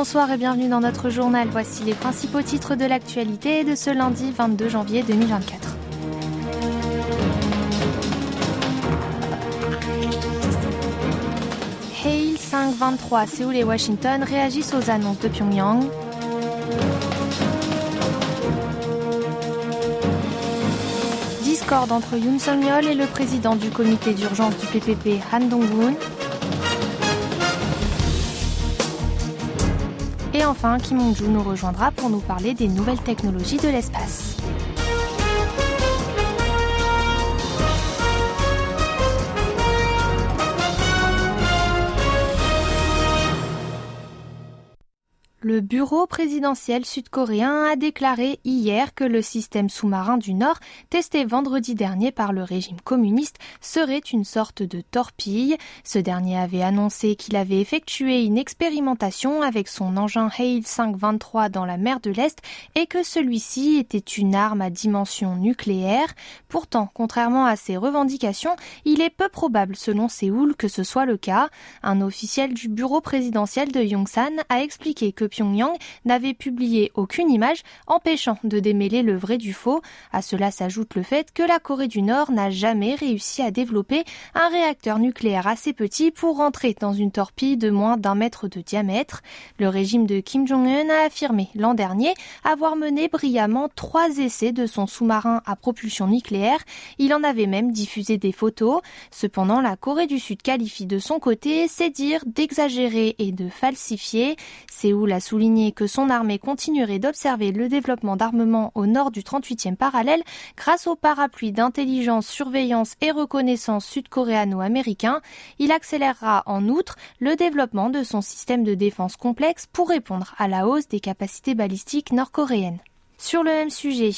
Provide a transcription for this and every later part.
bonsoir et bienvenue dans notre journal. Voici les principaux titres de l'actualité de ce lundi 22 janvier 2024. Hale 523, Séoul et Washington réagissent aux annonces de Pyongyang. Discord entre Yoon Song-yeol et le président du comité d'urgence du PPP, Han Dong-hoon. Enfin, Kim nous rejoindra pour nous parler des nouvelles technologies de l'espace. Le bureau présidentiel sud-coréen a déclaré hier que le système sous-marin du Nord, testé vendredi dernier par le régime communiste, serait une sorte de torpille. Ce dernier avait annoncé qu'il avait effectué une expérimentation avec son engin Hale 523 dans la mer de l'Est et que celui-ci était une arme à dimension nucléaire. Pourtant, contrairement à ces revendications, il est peu probable selon Séoul que ce soit le cas. Un officiel du bureau présidentiel de Yongsan a expliqué que Pyongyang n'avait publié aucune image empêchant de démêler le vrai du faux. À cela s'ajoute le fait que la Corée du Nord n'a jamais réussi à développer un réacteur nucléaire assez petit pour rentrer dans une torpille de moins d'un mètre de diamètre. Le régime de Kim Jong-un a affirmé l'an dernier avoir mené brillamment trois essais de son sous-marin à propulsion nucléaire. Il en avait même diffusé des photos. Cependant, la Corée du Sud qualifie de son côté ces dires d'exagérer et de falsifier. Séoul a a souligné que son armée continuerait d'observer le développement d'armements au nord du 38e parallèle grâce au parapluie d'intelligence, surveillance et reconnaissance sud-coréano-américain. Il accélérera en outre le développement de son système de défense complexe pour répondre à la hausse des capacités balistiques nord-coréennes. Sur le même sujet,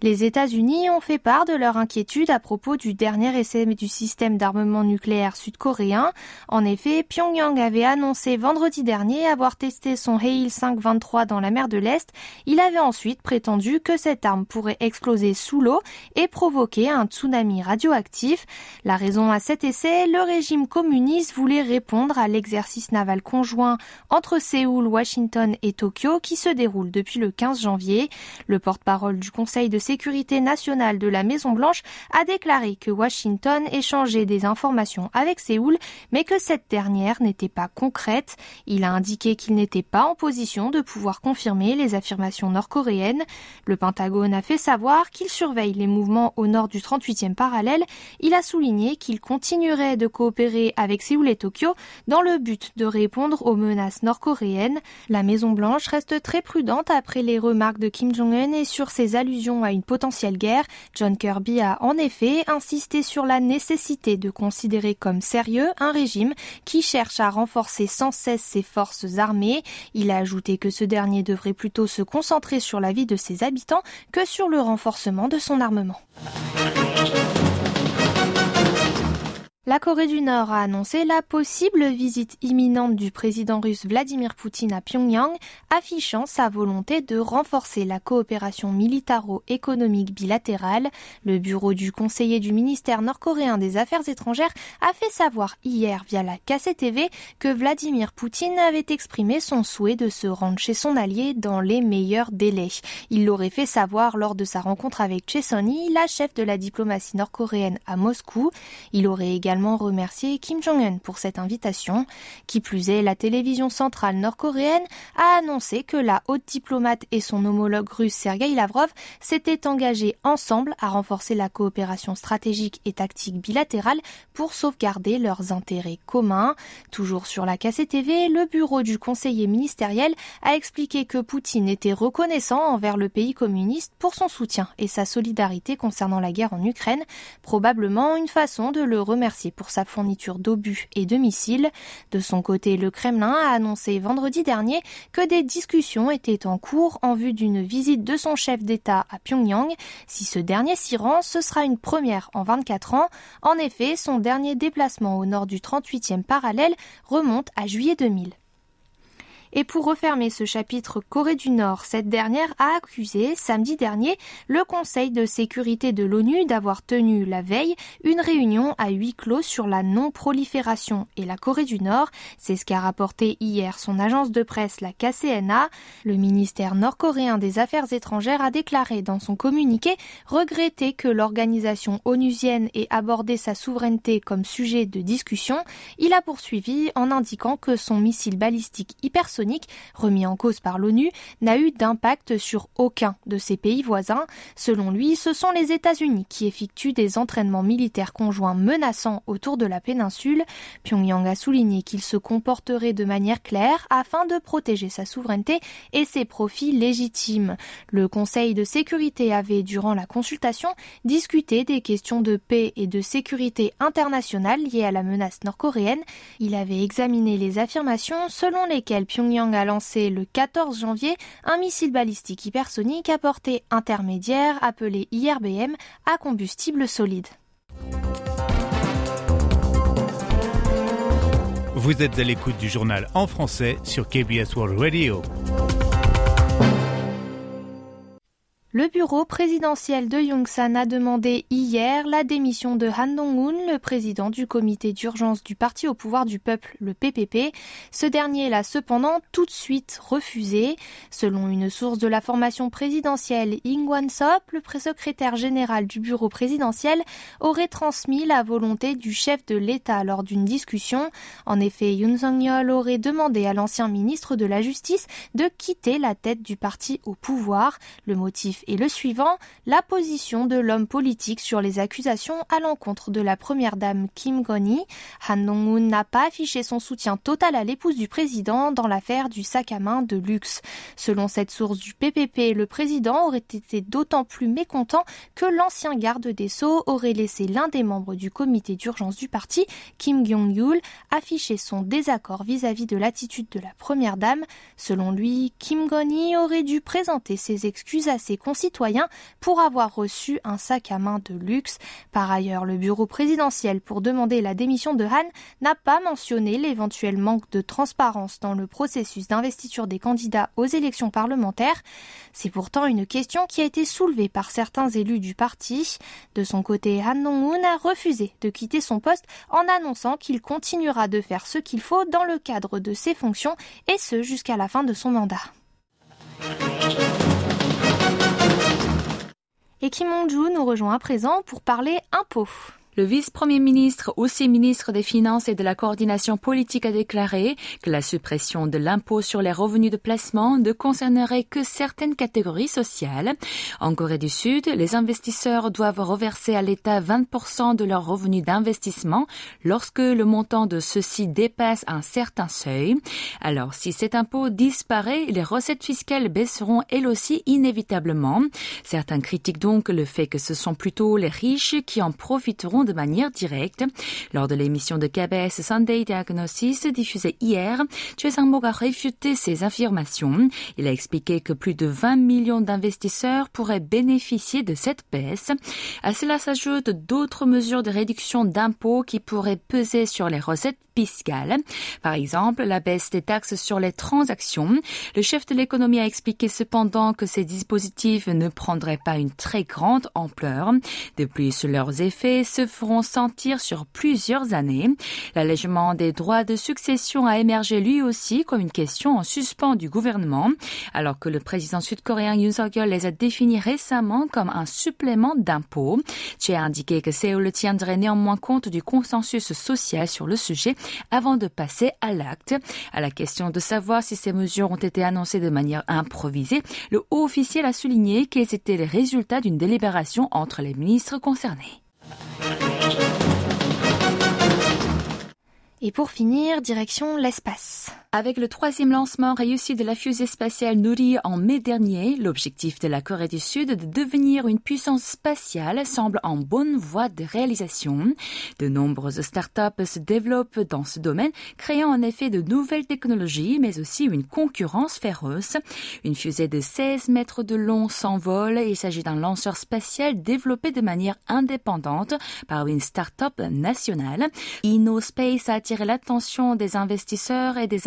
les États-Unis ont fait part de leur inquiétude à propos du dernier essai du système d'armement nucléaire sud-coréen. En effet, Pyongyang avait annoncé vendredi dernier avoir testé son Hale 523 dans la mer de l'Est. Il avait ensuite prétendu que cette arme pourrait exploser sous l'eau et provoquer un tsunami radioactif. La raison à cet essai, le régime communiste voulait répondre à l'exercice naval conjoint entre Séoul, Washington et Tokyo qui se déroule depuis le 15 janvier. Le porte-parole du Conseil de sécurité nationale de la Maison-Blanche a déclaré que Washington échangeait des informations avec Séoul, mais que cette dernière n'était pas concrète. Il a indiqué qu'il n'était pas en position de pouvoir confirmer les affirmations nord-coréennes. Le Pentagone a fait savoir qu'il surveille les mouvements au nord du 38e parallèle. Il a souligné qu'il continuerait de coopérer avec Séoul et Tokyo dans le but de répondre aux menaces nord-coréennes. La Maison-Blanche reste très prudente après les remarques de Kim Jong et sur ses allusions à une potentielle guerre, John Kirby a en effet insisté sur la nécessité de considérer comme sérieux un régime qui cherche à renforcer sans cesse ses forces armées. Il a ajouté que ce dernier devrait plutôt se concentrer sur la vie de ses habitants que sur le renforcement de son armement. La Corée du Nord a annoncé la possible visite imminente du président russe Vladimir Poutine à Pyongyang, affichant sa volonté de renforcer la coopération militaro-économique bilatérale. Le bureau du conseiller du ministère nord-coréen des Affaires étrangères a fait savoir hier via la KCTV que Vladimir Poutine avait exprimé son souhait de se rendre chez son allié dans les meilleurs délais. Il l'aurait fait savoir lors de sa rencontre avec Chesoni, la chef de la diplomatie nord-coréenne à Moscou. Il aurait également remercier Kim Jong-un pour cette invitation. Qui plus est, la télévision centrale nord-coréenne a annoncé que la haute diplomate et son homologue russe Sergei Lavrov s'étaient engagés ensemble à renforcer la coopération stratégique et tactique bilatérale pour sauvegarder leurs intérêts communs. Toujours sur la KCTV, le bureau du conseiller ministériel a expliqué que Poutine était reconnaissant envers le pays communiste pour son soutien et sa solidarité concernant la guerre en Ukraine, probablement une façon de le remercier pour sa fourniture d'obus et de missiles. De son côté, le Kremlin a annoncé vendredi dernier que des discussions étaient en cours en vue d'une visite de son chef d'État à Pyongyang. Si ce dernier s'y rend, ce sera une première en 24 ans. En effet, son dernier déplacement au nord du 38e parallèle remonte à juillet 2000. Et pour refermer ce chapitre Corée du Nord, cette dernière a accusé samedi dernier le Conseil de sécurité de l'ONU d'avoir tenu la veille une réunion à huis clos sur la non-prolifération et la Corée du Nord. C'est ce qu'a rapporté hier son agence de presse, la KCNA. Le ministère nord-coréen des Affaires étrangères a déclaré dans son communiqué regretter que l'organisation onusienne ait abordé sa souveraineté comme sujet de discussion. Il a poursuivi en indiquant que son missile balistique hypersonique, remis en cause par l'ONU, n'a eu d'impact sur aucun de ses pays voisins. Selon lui, ce sont les États-Unis qui effectuent des entraînements militaires conjoints menaçants autour de la péninsule. Pyongyang a souligné qu'il se comporterait de manière claire afin de protéger sa souveraineté et ses profits légitimes. Le Conseil de sécurité avait, durant la consultation, discuté des questions de paix et de sécurité internationale liées à la menace nord-coréenne. Il avait examiné les affirmations selon lesquelles Pyongyang a lancé le 14 janvier un missile balistique hypersonique à portée intermédiaire appelé IRBM à combustible solide. Vous êtes à l'écoute du journal en français sur KBS World Radio. Le bureau présidentiel de Yongsan a demandé hier la démission de Han Dong-un, le président du comité d'urgence du parti au pouvoir du peuple, le PPP. Ce dernier l'a cependant tout de suite refusé. Selon une source de la formation présidentielle, Ing Wan-sop, le secrétaire général du bureau présidentiel, aurait transmis la volonté du chef de l'État lors d'une discussion. En effet, Yoon Song-yeol aurait demandé à l'ancien ministre de la Justice de quitter la tête du parti au pouvoir. Le motif et le suivant, la position de l'homme politique sur les accusations à l'encontre de la première dame Kim Goni. Han Dong-un n'a pas affiché son soutien total à l'épouse du président dans l'affaire du sac à main de luxe. Selon cette source du PPP, le président aurait été d'autant plus mécontent que l'ancien garde des Sceaux aurait laissé l'un des membres du comité d'urgence du parti, Kim Gyong-yul, afficher son désaccord vis-à-vis de l'attitude de la première dame. Selon lui, Kim Goni aurait dû présenter ses excuses à ses concitoyens pour avoir reçu un sac à main de luxe. Par ailleurs, le bureau présidentiel pour demander la démission de Han n'a pas mentionné l'éventuel manque de transparence dans le processus d'investiture des candidats aux élections parlementaires. C'est pourtant une question qui a été soulevée par certains élus du parti. De son côté, Han Dong-un a refusé de quitter son poste en annonçant qu'il continuera de faire ce qu'il faut dans le cadre de ses fonctions et ce jusqu'à la fin de son mandat. Et Kim nous rejoint à présent pour parler impôts. Le vice-premier ministre, aussi ministre des Finances et de la coordination politique, a déclaré que la suppression de l'impôt sur les revenus de placement ne concernerait que certaines catégories sociales. En Corée du Sud, les investisseurs doivent reverser à l'État 20% de leurs revenus d'investissement lorsque le montant de ceux-ci dépasse un certain seuil. Alors, si cet impôt disparaît, les recettes fiscales baisseront elles aussi inévitablement. Certains critiquent donc le fait que ce sont plutôt les riches qui en profiteront de manière directe. Lors de l'émission de KBS Sunday Diagnosis diffusée hier, Choi Sang-mok a réfuté ces affirmations. Il a expliqué que plus de 20 millions d'investisseurs pourraient bénéficier de cette baisse. À cela s'ajoutent d'autres mesures de réduction d'impôts qui pourraient peser sur les recettes fiscales. Par exemple, la baisse des taxes sur les transactions. Le chef de l'économie a expliqué cependant que ces dispositifs ne prendraient pas une très grande ampleur. De plus, leurs effets se feront sentir sur plusieurs années. L'allègement des droits de succession a émergé lui aussi comme une question en suspens du gouvernement, alors que le président sud-coréen Yoon Suk-yeol les a définis récemment comme un supplément d'impôt. A indiqué que Séoul tiendrait néanmoins compte du consensus social sur le sujet avant de passer à l'acte. À la question de savoir si ces mesures ont été annoncées de manière improvisée, le haut officiel a souligné qu'elles étaient les résultats d'une délibération entre les ministres concernés. Et pour finir, direction l'espace. Avec le troisième lancement réussi de la fusée spatiale Nuri en mai dernier, l'objectif de la Corée du Sud de devenir une puissance spatiale semble en bonne voie de réalisation. De nombreuses startups se développent dans ce domaine, créant en effet de nouvelles technologies, mais aussi une concurrence féroce. Une fusée de 16 mètres de long s'envole. Il s'agit d'un lanceur spatial développé de manière indépendante par une startup nationale. InnoSpace a attiré l'attention des investisseurs et des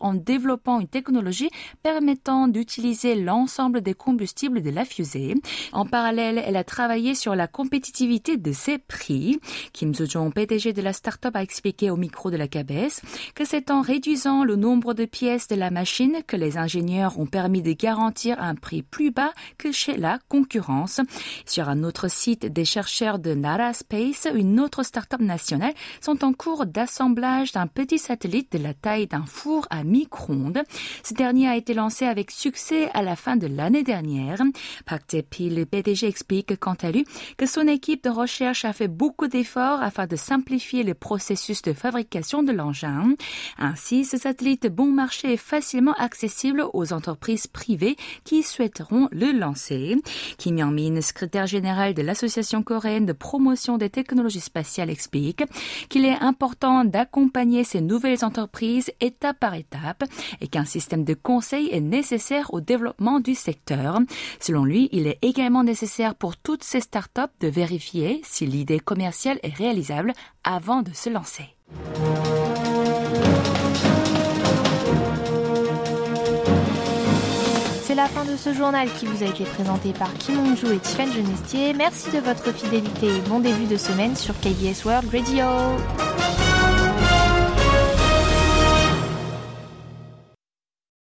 en développant une technologie permettant d'utiliser l'ensemble des combustibles de la fusée. En parallèle, elle a travaillé sur la compétitivité de ses prix. Kim Soo-jong, PDG de la start-up, a expliqué au micro de la KBS que c'est en réduisant le nombre de pièces de la machine que les ingénieurs ont permis de garantir un prix plus bas que chez la concurrence. Sur un autre site, des chercheurs de Nara Space, une autre start-up nationale, sont en cours d'assemblage d'un petit satellite de la taille d'un four à micro-ondes. Ce dernier a été lancé avec succès à la fin de l'année dernière. Park Jae-pi, le PDG, explique quant à lui que son équipe de recherche a fait beaucoup d'efforts afin de simplifier le processus de fabrication de l'engin. Ainsi, ce satellite bon marché est facilement accessible aux entreprises privées qui souhaiteront le lancer. Kim Yang-min, secrétaire général de l'Association coréenne de promotion des technologies spatiales, explique qu'il est important d'accompagner ces nouvelles entreprises par étape et qu'un système de conseil est nécessaire au développement du secteur. Selon lui, il est également nécessaire pour toutes ces startups de vérifier si l'idée commerciale est réalisable avant de se lancer. C'est la fin de ce journal qui vous a été présenté par Kim et Tiffany Genestier. Merci de votre fidélité et bon début de semaine sur KBS World Radio.